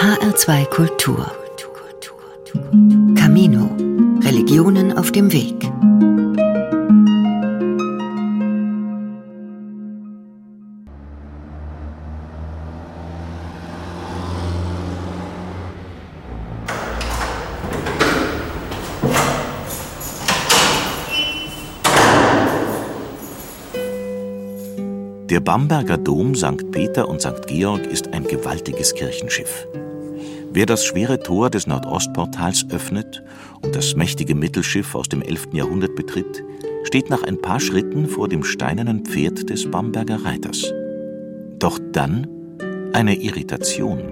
HR2 Kultur. Camino. Religionen auf dem Weg. Der Bamberger Dom St. Peter und St. Georg ist ein gewaltiges Kirchenschiff. Wer das schwere Tor des Nordostportals öffnet und das mächtige Mittelschiff aus dem 11. Jahrhundert betritt, steht nach ein paar Schritten vor dem steinernen Pferd des Bamberger Reiters. Doch dann eine Irritation.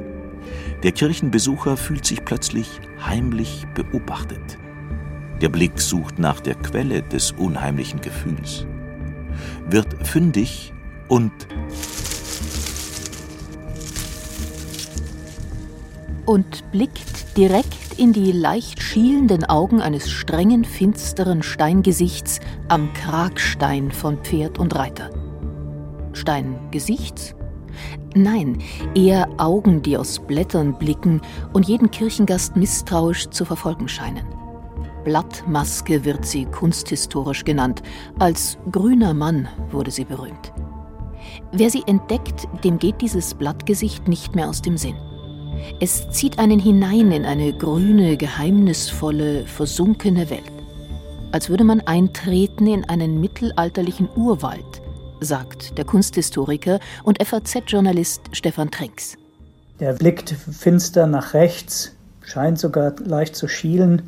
Der Kirchenbesucher fühlt sich plötzlich heimlich beobachtet. Der Blick sucht nach der Quelle des unheimlichen Gefühls. Wird fündig und und blickt direkt in die leicht schielenden Augen eines strengen, finsteren Steingesichts am Kragstein von Pferd und Reiter. Steingesichts? Nein, eher Augen, die aus Blättern blicken und jeden Kirchengast misstrauisch zu verfolgen scheinen. Blattmaske wird sie kunsthistorisch genannt, als grüner Mann wurde sie berühmt. Wer sie entdeckt, dem geht dieses Blattgesicht nicht mehr aus dem Sinn. Es zieht einen hinein in eine grüne, geheimnisvolle, versunkene Welt. Als würde man eintreten in einen mittelalterlichen Urwald, sagt der Kunsthistoriker und FAZ-Journalist Stefan Trinks. Der blickt finster nach rechts, scheint sogar leicht zu schielen.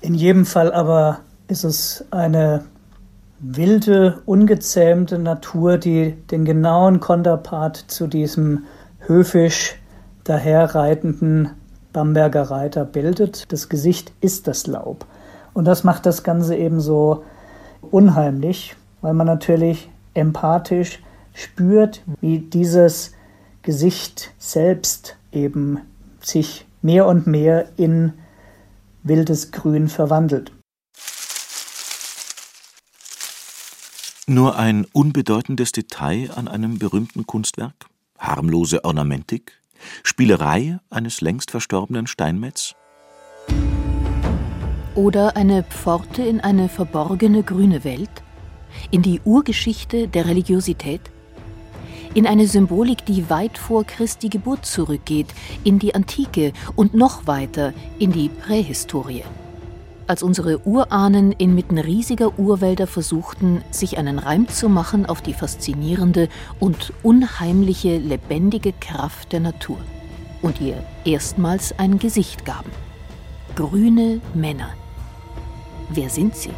In jedem Fall aber ist es eine wilde, ungezähmte Natur, die den genauen Konterpart zu diesem höfisch daherreitenden Bamberger Reiter bildet. Das Gesicht ist das Laub. Und das macht das Ganze eben so unheimlich, weil man natürlich empathisch spürt, wie dieses Gesicht selbst eben sich mehr und mehr in wildes Grün verwandelt. Nur ein unbedeutendes Detail an einem berühmten Kunstwerk? Harmlose Ornamentik? Spielerei eines längst verstorbenen Steinmetz? Oder eine Pforte in eine verborgene grüne Welt? In die Urgeschichte der Religiosität? In eine Symbolik, die weit vor Christi Geburt zurückgeht, in die Antike und noch weiter in die Prähistorie als unsere Urahnen inmitten riesiger Urwälder versuchten, sich einen Reim zu machen auf die faszinierende und unheimliche lebendige Kraft der Natur und ihr erstmals ein Gesicht gaben. Grüne Männer. Wer sind sie?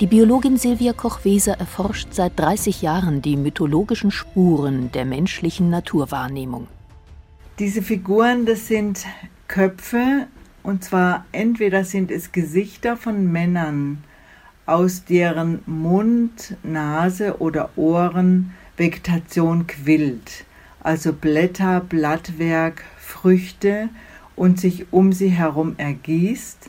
Die Biologin Silvia Koch-Weser erforscht seit 30 Jahren die mythologischen Spuren der menschlichen Naturwahrnehmung. Diese Figuren, das sind Köpfe und zwar entweder sind es Gesichter von Männern, aus deren Mund, Nase oder Ohren Vegetation quillt, also Blätter, Blattwerk, Früchte und sich um sie herum ergießt,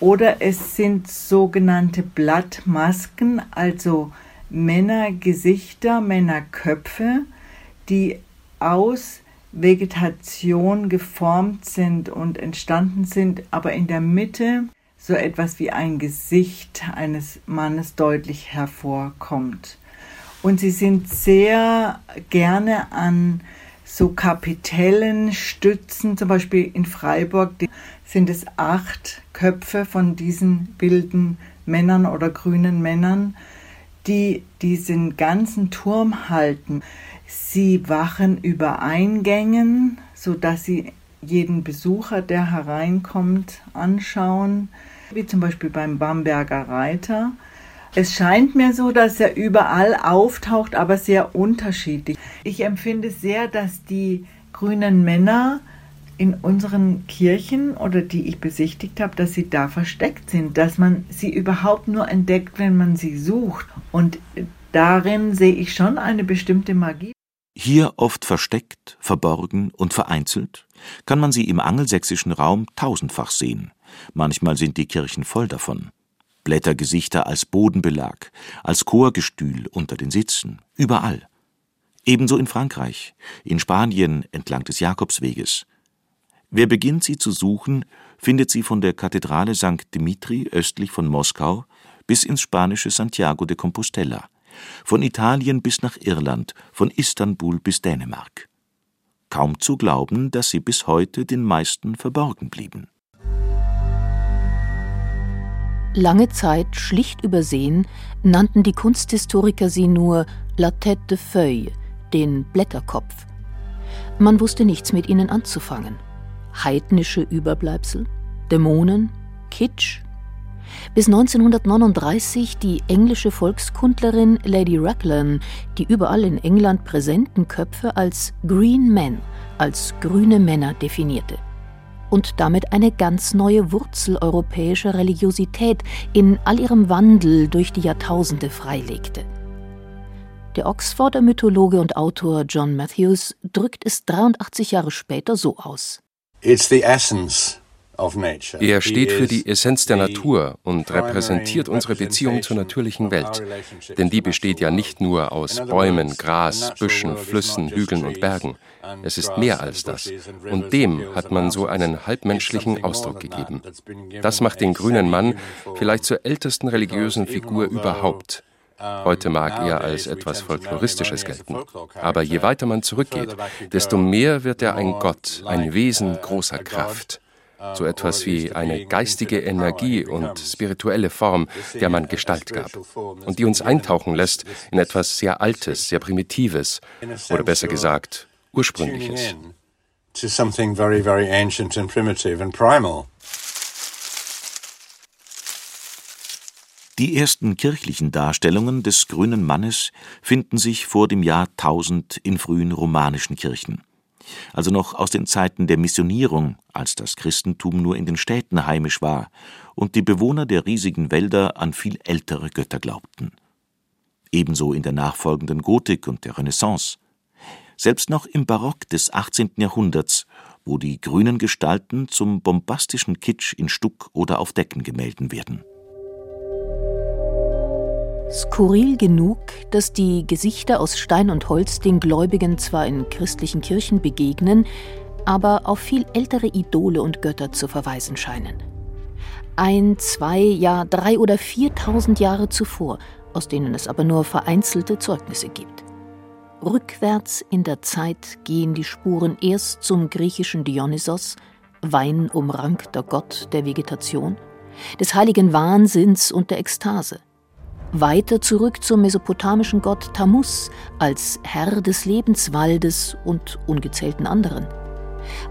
oder es sind sogenannte Blattmasken, also Männergesichter, Männerköpfe, die aus Vegetation geformt sind und entstanden sind, aber in der Mitte so etwas wie ein Gesicht eines Mannes deutlich hervorkommt. Und sie sind sehr gerne an so Kapitellen, Stützen, zum Beispiel in Freiburg sind es acht Köpfe von diesen wilden Männern oder grünen Männern, die diesen ganzen Turm halten. Sie wachen über Eingängen, sodass sie jeden Besucher, der hereinkommt, anschauen, wie zum Beispiel beim Bamberger Reiter. Es scheint mir so, dass er überall auftaucht, aber sehr unterschiedlich. Ich empfinde sehr, dass die grünen Männer in unseren Kirchen oder die ich besichtigt habe, dass sie da versteckt sind, dass man sie überhaupt nur entdeckt, wenn man sie sucht. Und darin sehe ich schon eine bestimmte Magie. Hier oft versteckt, verborgen und vereinzelt, kann man sie im angelsächsischen Raum tausendfach sehen. Manchmal sind die Kirchen voll davon. Blättergesichter als Bodenbelag, als Chorgestühl unter den Sitzen, überall. Ebenso in Frankreich, in Spanien entlang des Jakobsweges, Wer beginnt, sie zu suchen, findet sie von der Kathedrale St. Dimitri östlich von Moskau bis ins spanische Santiago de Compostela, von Italien bis nach Irland, von Istanbul bis Dänemark. Kaum zu glauben, dass sie bis heute den meisten verborgen blieben. Lange Zeit schlicht übersehen, nannten die Kunsthistoriker sie nur La tête de feuille, den Blätterkopf. Man wusste nichts mit ihnen anzufangen. Heidnische Überbleibsel, Dämonen, Kitsch. Bis 1939 die englische Volkskundlerin Lady Raglan die überall in England präsenten Köpfe als Green Men, als grüne Männer definierte und damit eine ganz neue Wurzel europäischer Religiosität in all ihrem Wandel durch die Jahrtausende freilegte. Der Oxforder Mythologe und Autor John Matthews drückt es 83 Jahre später so aus. It's the essence er steht für die Essenz der Natur und repräsentiert unsere Beziehung zur natürlichen Welt. Denn die besteht ja nicht nur aus Bäumen, Gras, Büschen, Flüssen, Hügeln und Bergen. Es ist mehr als das. Und dem hat man so einen halbmenschlichen Ausdruck gegeben. Das macht den grünen Mann vielleicht zur ältesten religiösen Figur überhaupt. Heute mag er als etwas Folkloristisches gelten. Aber je weiter man zurückgeht, desto mehr wird er ein Gott, ein Wesen großer Kraft so etwas wie eine geistige Energie und spirituelle Form, der man Gestalt gab und die uns eintauchen lässt in etwas sehr Altes, sehr Primitives oder besser gesagt Ursprüngliches. Die ersten kirchlichen Darstellungen des grünen Mannes finden sich vor dem Jahr 1000 in frühen romanischen Kirchen also noch aus den Zeiten der Missionierung, als das Christentum nur in den Städten heimisch war und die Bewohner der riesigen Wälder an viel ältere Götter glaubten. Ebenso in der nachfolgenden Gotik und der Renaissance. Selbst noch im Barock des 18. Jahrhunderts, wo die grünen Gestalten zum bombastischen Kitsch in Stuck oder auf Deckengemälden werden. Skurril genug, dass die Gesichter aus Stein und Holz den Gläubigen zwar in christlichen Kirchen begegnen, aber auf viel ältere Idole und Götter zu verweisen scheinen. Ein, zwei, ja drei oder viertausend Jahre zuvor, aus denen es aber nur vereinzelte Zeugnisse gibt. Rückwärts in der Zeit gehen die Spuren erst zum griechischen Dionysos, weinumrankter Gott der Vegetation, des heiligen Wahnsinns und der Ekstase weiter zurück zum mesopotamischen Gott Tammuz als Herr des Lebenswaldes und ungezählten anderen.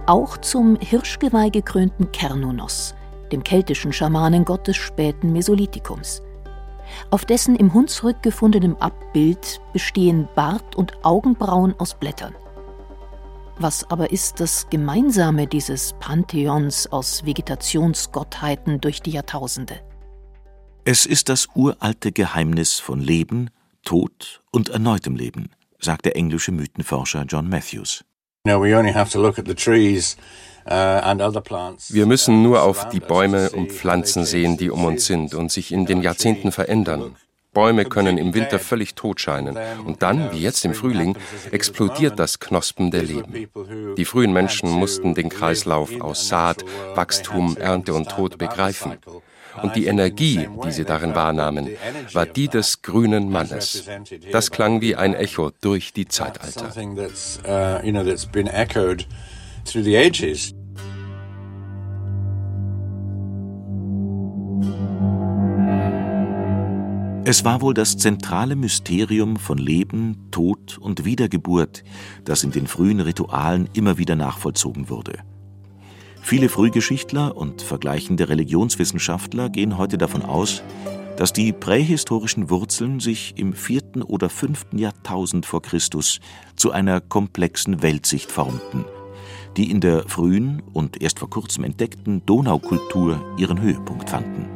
Auch zum Hirschgeweih gekrönten Kernunos, dem keltischen Schamanengott des späten Mesolithikums. Auf dessen im Hunsrück gefundenem Abbild bestehen Bart und Augenbrauen aus Blättern. Was aber ist das Gemeinsame dieses Pantheons aus Vegetationsgottheiten durch die Jahrtausende? Es ist das uralte Geheimnis von Leben, Tod und erneutem Leben, sagt der englische Mythenforscher John Matthews. Uh, Wir müssen nur auf die Bäume und Pflanzen sehen, die um uns sind und sich in den Jahrzehnten verändern. Bäume können im Winter völlig tot scheinen und dann, wie jetzt im Frühling, explodiert das Knospen der Leben. Die frühen Menschen mussten den Kreislauf aus Saat, Wachstum, Ernte und Tod begreifen und die Energie, die sie darin wahrnahmen, war die des grünen Mannes. Das klang wie ein Echo durch die Zeitalter. Es war wohl das zentrale Mysterium von Leben, Tod und Wiedergeburt, das in den frühen Ritualen immer wieder nachvollzogen wurde. Viele Frühgeschichtler und vergleichende Religionswissenschaftler gehen heute davon aus, dass die prähistorischen Wurzeln sich im vierten oder fünften Jahrtausend vor Christus zu einer komplexen Weltsicht formten, die in der frühen und erst vor kurzem entdeckten Donaukultur ihren Höhepunkt fanden.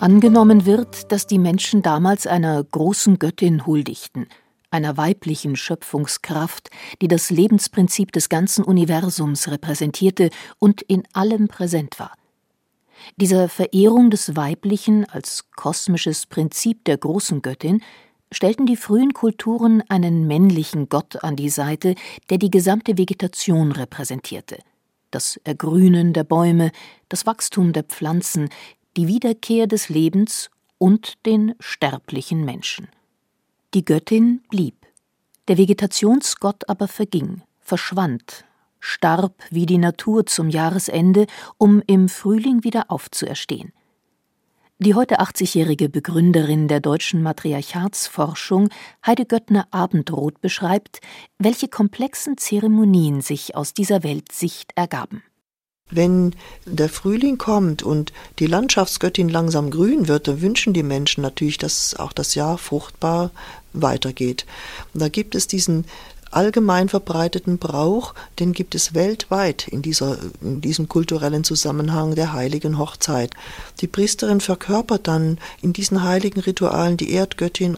Angenommen wird, dass die Menschen damals einer großen Göttin huldigten – einer weiblichen Schöpfungskraft, die das Lebensprinzip des ganzen Universums repräsentierte und in allem präsent war. Dieser Verehrung des Weiblichen als kosmisches Prinzip der großen Göttin stellten die frühen Kulturen einen männlichen Gott an die Seite, der die gesamte Vegetation repräsentierte. Das Ergrünen der Bäume, das Wachstum der Pflanzen, die Wiederkehr des Lebens und den sterblichen Menschen. Die Göttin blieb, der Vegetationsgott aber verging, verschwand, starb wie die Natur zum Jahresende, um im Frühling wieder aufzuerstehen. Die heute 80-jährige Begründerin der deutschen Matriarchatsforschung, Heide Göttner Abendroth, beschreibt, welche komplexen Zeremonien sich aus dieser Weltsicht ergaben. Wenn der Frühling kommt und die Landschaftsgöttin langsam grün wird, dann wünschen die Menschen natürlich, dass auch das Jahr fruchtbar weitergeht. Und da gibt es diesen allgemein verbreiteten Brauch, den gibt es weltweit in, dieser, in diesem kulturellen Zusammenhang der heiligen Hochzeit. Die Priesterin verkörpert dann in diesen heiligen Ritualen die Erdgöttin.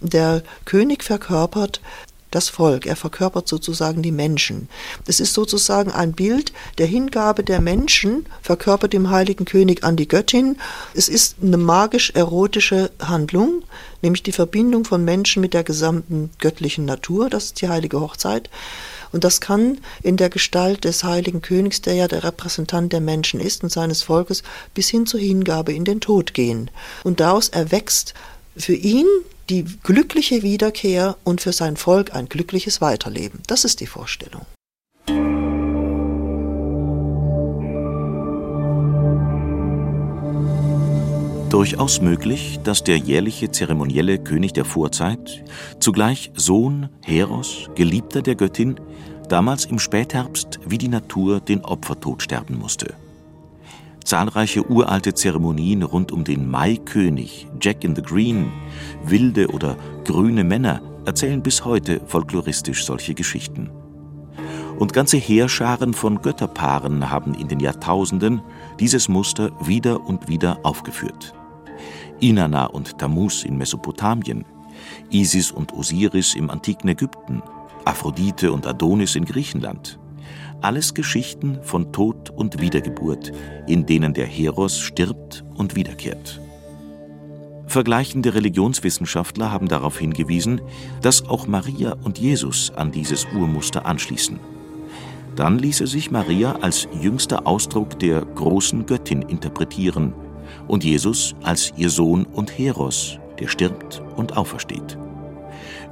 Der König verkörpert das Volk, er verkörpert sozusagen die Menschen. Das ist sozusagen ein Bild der Hingabe der Menschen, verkörpert dem heiligen König an die Göttin. Es ist eine magisch-erotische Handlung, nämlich die Verbindung von Menschen mit der gesamten göttlichen Natur, das ist die heilige Hochzeit. Und das kann in der Gestalt des heiligen Königs, der ja der Repräsentant der Menschen ist und seines Volkes, bis hin zur Hingabe in den Tod gehen. Und daraus erwächst für ihn die glückliche Wiederkehr und für sein Volk ein glückliches Weiterleben. Das ist die Vorstellung. Durchaus möglich, dass der jährliche zeremonielle König der Vorzeit, zugleich Sohn, Heros, Geliebter der Göttin, damals im Spätherbst wie die Natur den Opfertod sterben musste. Zahlreiche uralte Zeremonien rund um den Maikönig, Jack in the Green, wilde oder grüne Männer erzählen bis heute folkloristisch solche Geschichten. Und ganze Heerscharen von Götterpaaren haben in den Jahrtausenden dieses Muster wieder und wieder aufgeführt. Inanna und Tammuz in Mesopotamien, Isis und Osiris im antiken Ägypten, Aphrodite und Adonis in Griechenland, alles Geschichten von Tod und Wiedergeburt, in denen der Heros stirbt und wiederkehrt. Vergleichende Religionswissenschaftler haben darauf hingewiesen, dass auch Maria und Jesus an dieses Urmuster anschließen. Dann ließe sich Maria als jüngster Ausdruck der großen Göttin interpretieren und Jesus als ihr Sohn und Heros, der stirbt und aufersteht.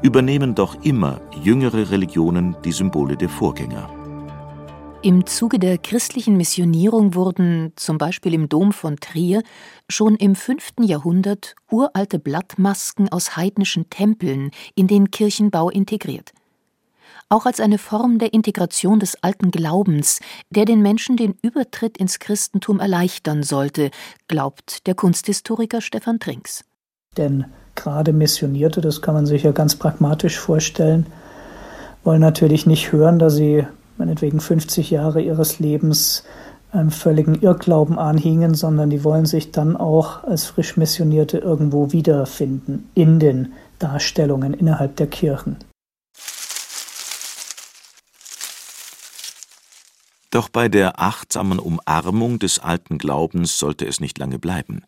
Übernehmen doch immer jüngere Religionen die Symbole der Vorgänger. Im Zuge der christlichen Missionierung wurden, zum Beispiel im Dom von Trier, schon im 5. Jahrhundert uralte Blattmasken aus heidnischen Tempeln in den Kirchenbau integriert. Auch als eine Form der Integration des alten Glaubens, der den Menschen den Übertritt ins Christentum erleichtern sollte, glaubt der Kunsthistoriker Stefan Trinks. Denn gerade Missionierte, das kann man sich ja ganz pragmatisch vorstellen, wollen natürlich nicht hören, dass sie meinetwegen 50 Jahre ihres Lebens einem völligen Irrglauben anhingen, sondern die wollen sich dann auch als frisch Missionierte irgendwo wiederfinden in den Darstellungen innerhalb der Kirchen. Doch bei der achtsamen Umarmung des alten Glaubens sollte es nicht lange bleiben.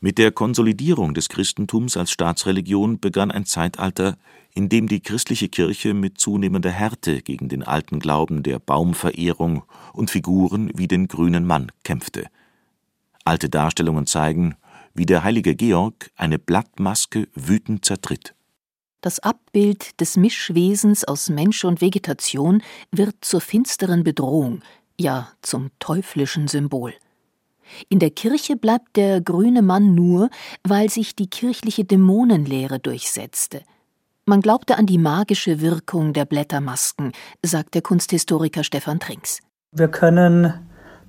Mit der Konsolidierung des Christentums als Staatsreligion begann ein Zeitalter, in dem die christliche Kirche mit zunehmender Härte gegen den alten Glauben der Baumverehrung und Figuren wie den grünen Mann kämpfte. Alte Darstellungen zeigen, wie der heilige Georg eine Blattmaske wütend zertritt. Das Abbild des Mischwesens aus Mensch und Vegetation wird zur finsteren Bedrohung, ja zum teuflischen Symbol. In der Kirche bleibt der grüne Mann nur, weil sich die kirchliche Dämonenlehre durchsetzte. Man glaubte an die magische Wirkung der Blättermasken, sagt der Kunsthistoriker Stefan Trinks. Wir können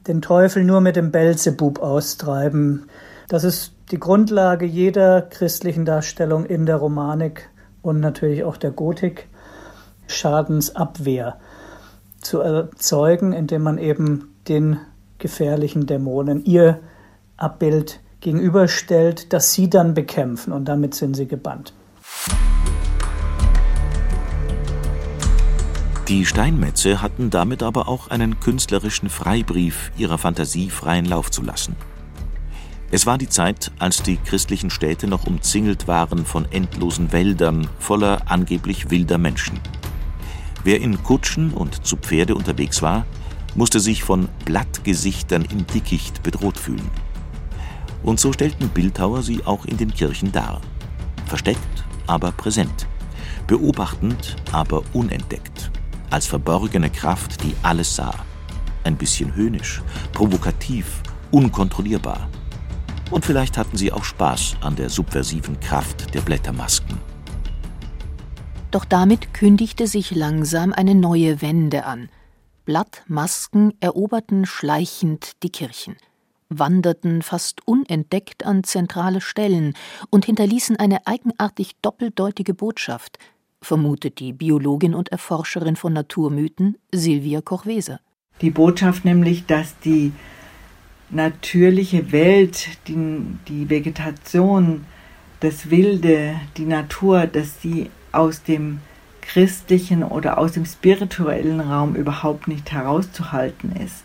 den Teufel nur mit dem Belzebub austreiben. Das ist die Grundlage jeder christlichen Darstellung in der Romanik und natürlich auch der Gotik. Schadensabwehr zu erzeugen, indem man eben den gefährlichen Dämonen ihr Abbild gegenüberstellt, das sie dann bekämpfen und damit sind sie gebannt. Die Steinmetze hatten damit aber auch einen künstlerischen Freibrief, ihrer Fantasie freien Lauf zu lassen. Es war die Zeit, als die christlichen Städte noch umzingelt waren von endlosen Wäldern voller angeblich wilder Menschen. Wer in Kutschen und zu Pferde unterwegs war, musste sich von Blattgesichtern im Dickicht bedroht fühlen. Und so stellten Bildhauer sie auch in den Kirchen dar. Versteckt, aber präsent. Beobachtend, aber unentdeckt. Als verborgene Kraft, die alles sah. Ein bisschen höhnisch, provokativ, unkontrollierbar. Und vielleicht hatten sie auch Spaß an der subversiven Kraft der Blättermasken. Doch damit kündigte sich langsam eine neue Wende an. Blattmasken eroberten schleichend die Kirchen, wanderten fast unentdeckt an zentrale Stellen und hinterließen eine eigenartig doppeldeutige Botschaft, vermutet die Biologin und Erforscherin von Naturmythen Silvia Kochweser. Die Botschaft nämlich, dass die natürliche Welt, die, die Vegetation, das Wilde, die Natur, dass sie aus dem christlichen oder aus dem spirituellen Raum überhaupt nicht herauszuhalten ist.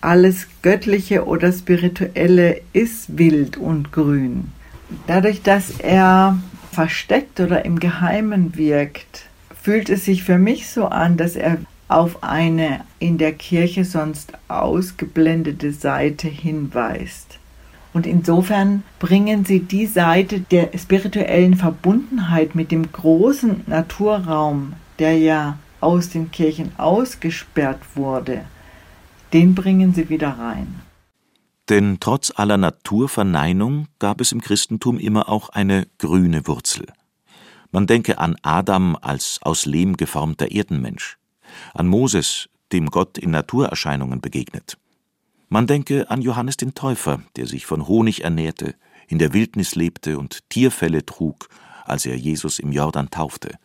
Alles Göttliche oder Spirituelle ist wild und grün. Dadurch, dass er versteckt oder im Geheimen wirkt, fühlt es sich für mich so an, dass er auf eine in der Kirche sonst ausgeblendete Seite hinweist. Und insofern bringen sie die Seite der spirituellen Verbundenheit mit dem großen Naturraum, der ja aus den Kirchen ausgesperrt wurde, den bringen sie wieder rein. Denn trotz aller Naturverneinung gab es im Christentum immer auch eine grüne Wurzel. Man denke an Adam als aus Lehm geformter Erdenmensch an Moses, dem Gott in Naturerscheinungen begegnet. Man denke an Johannes den Täufer, der sich von Honig ernährte, in der Wildnis lebte und Tierfelle trug, als er Jesus im Jordan taufte.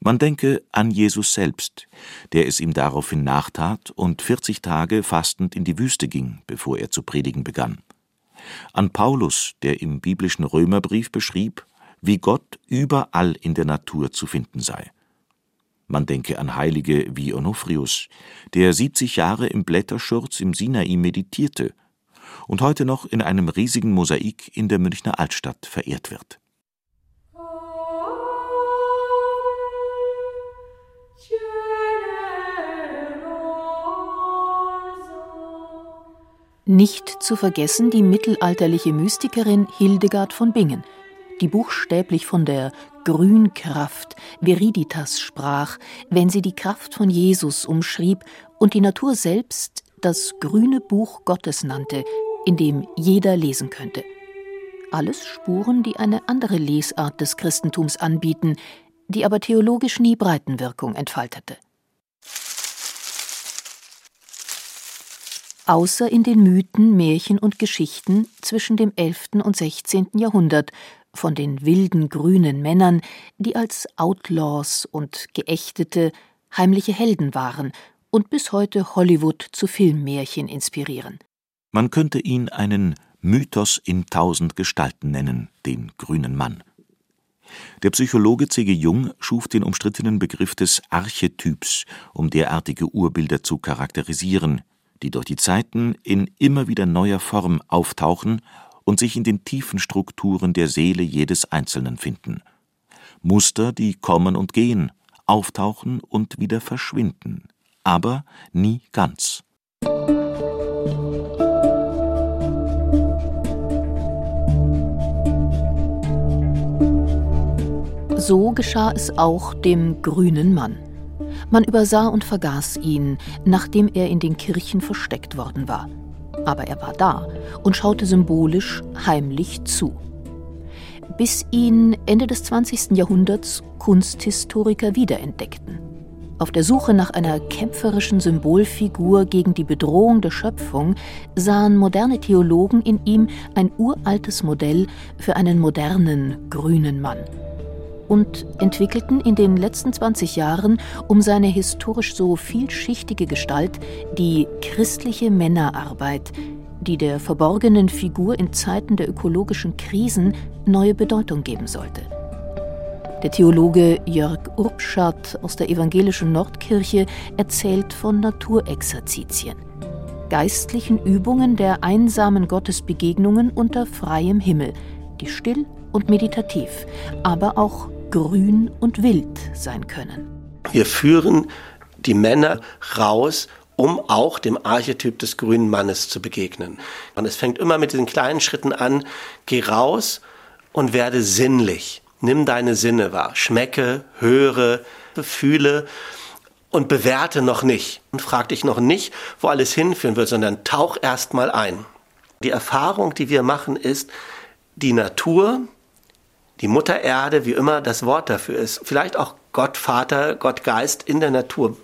Man denke an Jesus selbst, der es ihm daraufhin nachtat und 40 Tage fastend in die Wüste ging, bevor er zu predigen begann. An Paulus, der im biblischen Römerbrief beschrieb, wie Gott überall in der Natur zu finden sei. Man denke an Heilige wie Onofrius, der 70 Jahre im Blätterschurz im Sinai meditierte und heute noch in einem riesigen Mosaik in der Münchner Altstadt verehrt wird. Nicht zu vergessen die mittelalterliche Mystikerin Hildegard von Bingen – die buchstäblich von der Grünkraft, Viriditas sprach, wenn sie die Kraft von Jesus umschrieb und die Natur selbst das grüne Buch Gottes nannte, in dem jeder lesen könnte. Alles Spuren, die eine andere Lesart des Christentums anbieten, die aber theologisch nie Breitenwirkung entfaltete. Außer in den Mythen, Märchen und Geschichten zwischen dem 11. und 16. Jahrhundert, von den wilden grünen Männern, die als Outlaws und Geächtete heimliche Helden waren und bis heute Hollywood zu Filmmärchen inspirieren. Man könnte ihn einen Mythos in tausend Gestalten nennen, den grünen Mann. Der Psychologe C.G. Jung schuf den umstrittenen Begriff des Archetyps, um derartige Urbilder zu charakterisieren, die durch die Zeiten in immer wieder neuer Form auftauchen und sich in den tiefen Strukturen der Seele jedes Einzelnen finden. Muster, die kommen und gehen, auftauchen und wieder verschwinden, aber nie ganz. So geschah es auch dem grünen Mann. Man übersah und vergaß ihn, nachdem er in den Kirchen versteckt worden war aber er war da und schaute symbolisch heimlich zu. Bis ihn Ende des 20. Jahrhunderts Kunsthistoriker wiederentdeckten. Auf der Suche nach einer kämpferischen Symbolfigur gegen die Bedrohung der Schöpfung sahen moderne Theologen in ihm ein uraltes Modell für einen modernen grünen Mann und entwickelten in den letzten 20 Jahren um seine historisch so vielschichtige Gestalt die christliche Männerarbeit, die der verborgenen Figur in Zeiten der ökologischen Krisen neue Bedeutung geben sollte. Der Theologe Jörg Urbschat aus der evangelischen Nordkirche erzählt von Naturexerzitien. geistlichen Übungen der einsamen Gottesbegegnungen unter freiem Himmel, die still und meditativ, aber auch grün und wild sein können. Wir führen die Männer raus, um auch dem Archetyp des grünen Mannes zu begegnen. Und es fängt immer mit den kleinen Schritten an, geh raus und werde sinnlich. Nimm deine Sinne wahr, schmecke, höre, fühle und bewerte noch nicht. Und frag dich noch nicht, wo alles hinführen wird, sondern tauch erst mal ein. Die Erfahrung, die wir machen, ist, die Natur, die Mutter Erde, wie immer das Wort dafür ist, vielleicht auch Gott Vater, Gott Geist in der Natur,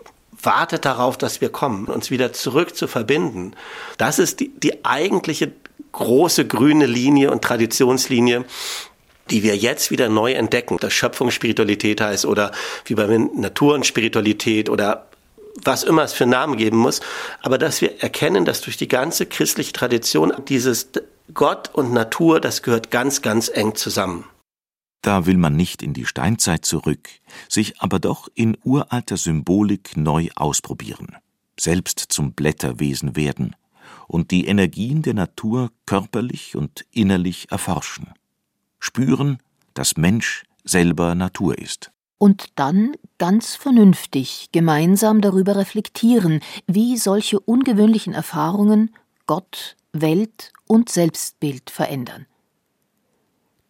wartet darauf, dass wir kommen, uns wieder zurück zu verbinden. Das ist die, die eigentliche große grüne Linie und Traditionslinie, die wir jetzt wieder neu entdecken. Das Schöpfungsspiritualität heißt oder wie bei Naturenspiritualität oder was immer es für Namen geben muss, aber dass wir erkennen, dass durch die ganze christliche Tradition dieses Gott und Natur, das gehört ganz, ganz eng zusammen. Da will man nicht in die Steinzeit zurück, sich aber doch in uralter Symbolik neu ausprobieren, selbst zum Blätterwesen werden und die Energien der Natur körperlich und innerlich erforschen spüren, dass Mensch selber Natur ist. Und dann ganz vernünftig gemeinsam darüber reflektieren, wie solche ungewöhnlichen Erfahrungen Gott, Welt und Selbstbild verändern.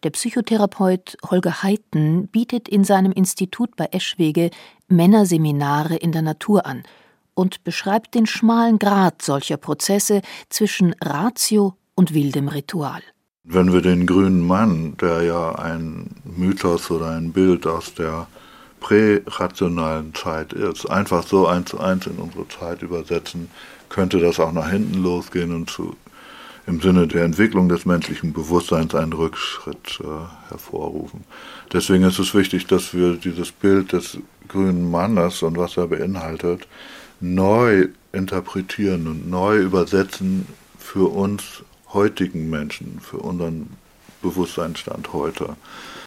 Der Psychotherapeut Holger Heiten bietet in seinem Institut bei Eschwege Männerseminare in der Natur an und beschreibt den schmalen Grat solcher Prozesse zwischen Ratio und wildem Ritual. Wenn wir den grünen Mann, der ja ein Mythos oder ein Bild aus der prärationalen Zeit ist, einfach so eins zu eins in unsere Zeit übersetzen, könnte das auch nach hinten losgehen und zu, im Sinne der Entwicklung des menschlichen Bewusstseins einen Rückschritt äh, hervorrufen. Deswegen ist es wichtig, dass wir dieses Bild des grünen Mannes und was er beinhaltet neu interpretieren und neu übersetzen für uns heutigen Menschen, für unseren Bewusstseinsstand heute.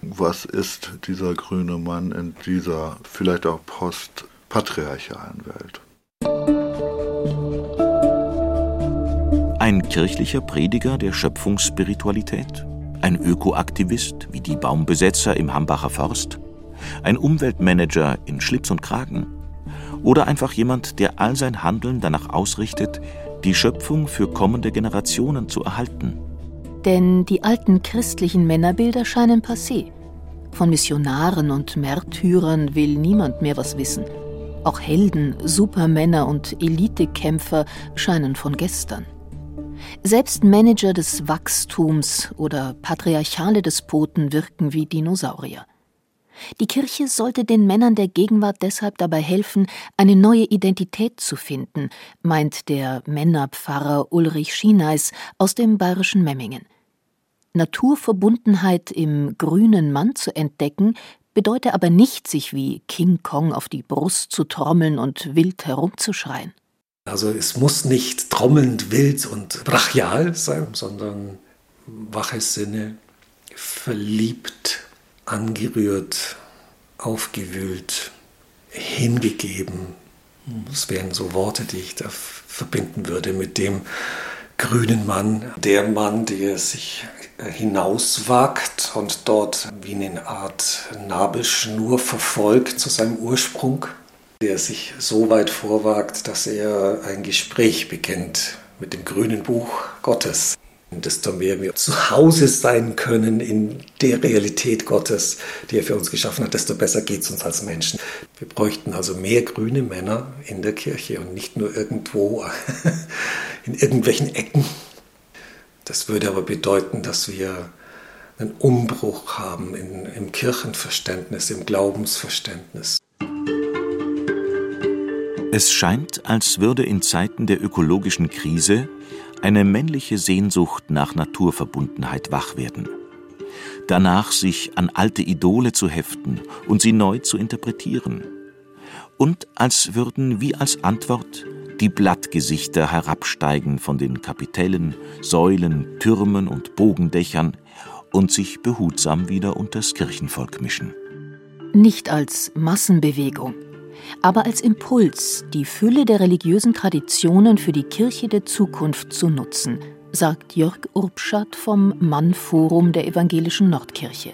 Was ist dieser grüne Mann in dieser vielleicht auch postpatriarchalen Welt? Ein kirchlicher Prediger der Schöpfungsspiritualität? Ein Ökoaktivist wie die Baumbesetzer im Hambacher Forst? Ein Umweltmanager in Schlips und Kragen? Oder einfach jemand, der all sein Handeln danach ausrichtet, die Schöpfung für kommende Generationen zu erhalten. Denn die alten christlichen Männerbilder scheinen passé. Von Missionaren und Märtyrern will niemand mehr was wissen. Auch Helden, Supermänner und Elitekämpfer scheinen von gestern. Selbst Manager des Wachstums oder patriarchale Despoten wirken wie Dinosaurier. Die Kirche sollte den Männern der Gegenwart deshalb dabei helfen, eine neue Identität zu finden, meint der Männerpfarrer Ulrich Schieneis aus dem bayerischen Memmingen. Naturverbundenheit im grünen Mann zu entdecken, bedeute aber nicht, sich wie King Kong auf die Brust zu trommeln und wild herumzuschreien. Also es muss nicht trommelnd, wild und brachial sein, sondern waches Sinne, verliebt, angerührt, aufgewühlt, hingegeben. Das wären so Worte, die ich da verbinden würde mit dem grünen Mann. Der Mann, der sich hinauswagt und dort wie eine Art Nabelschnur verfolgt zu seinem Ursprung, der sich so weit vorwagt, dass er ein Gespräch beginnt mit dem grünen Buch Gottes desto mehr wir zu Hause sein können in der Realität Gottes, die er für uns geschaffen hat, desto besser geht es uns als Menschen. Wir bräuchten also mehr grüne Männer in der Kirche und nicht nur irgendwo in irgendwelchen Ecken. Das würde aber bedeuten, dass wir einen Umbruch haben in, im Kirchenverständnis, im Glaubensverständnis. Es scheint, als würde in Zeiten der ökologischen Krise eine männliche Sehnsucht nach Naturverbundenheit wach werden. Danach sich an alte Idole zu heften und sie neu zu interpretieren. Und als würden wie als Antwort die Blattgesichter herabsteigen von den Kapitellen, Säulen, Türmen und Bogendächern und sich behutsam wieder unters Kirchenvolk mischen. Nicht als Massenbewegung, aber als Impuls, die Fülle der religiösen Traditionen für die Kirche der Zukunft zu nutzen, sagt Jörg Urbschat vom Mannforum der evangelischen Nordkirche.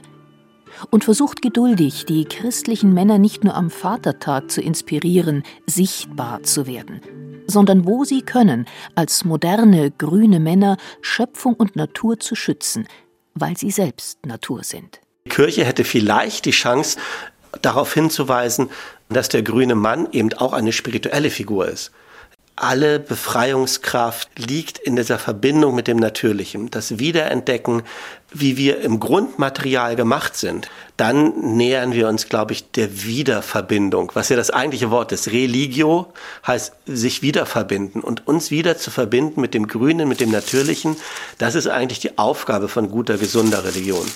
Und versucht geduldig, die christlichen Männer nicht nur am Vatertag zu inspirieren, sichtbar zu werden, sondern wo sie können, als moderne, grüne Männer Schöpfung und Natur zu schützen, weil sie selbst Natur sind. Die Kirche hätte vielleicht die Chance, darauf hinzuweisen, dass der grüne Mann eben auch eine spirituelle Figur ist. Alle Befreiungskraft liegt in dieser Verbindung mit dem Natürlichen, das Wiederentdecken, wie wir im Grundmaterial gemacht sind. Dann nähern wir uns, glaube ich, der Wiederverbindung, was ja das eigentliche Wort ist. Religio heißt sich wiederverbinden und uns wieder zu verbinden mit dem Grünen, mit dem Natürlichen. Das ist eigentlich die Aufgabe von guter, gesunder Religion.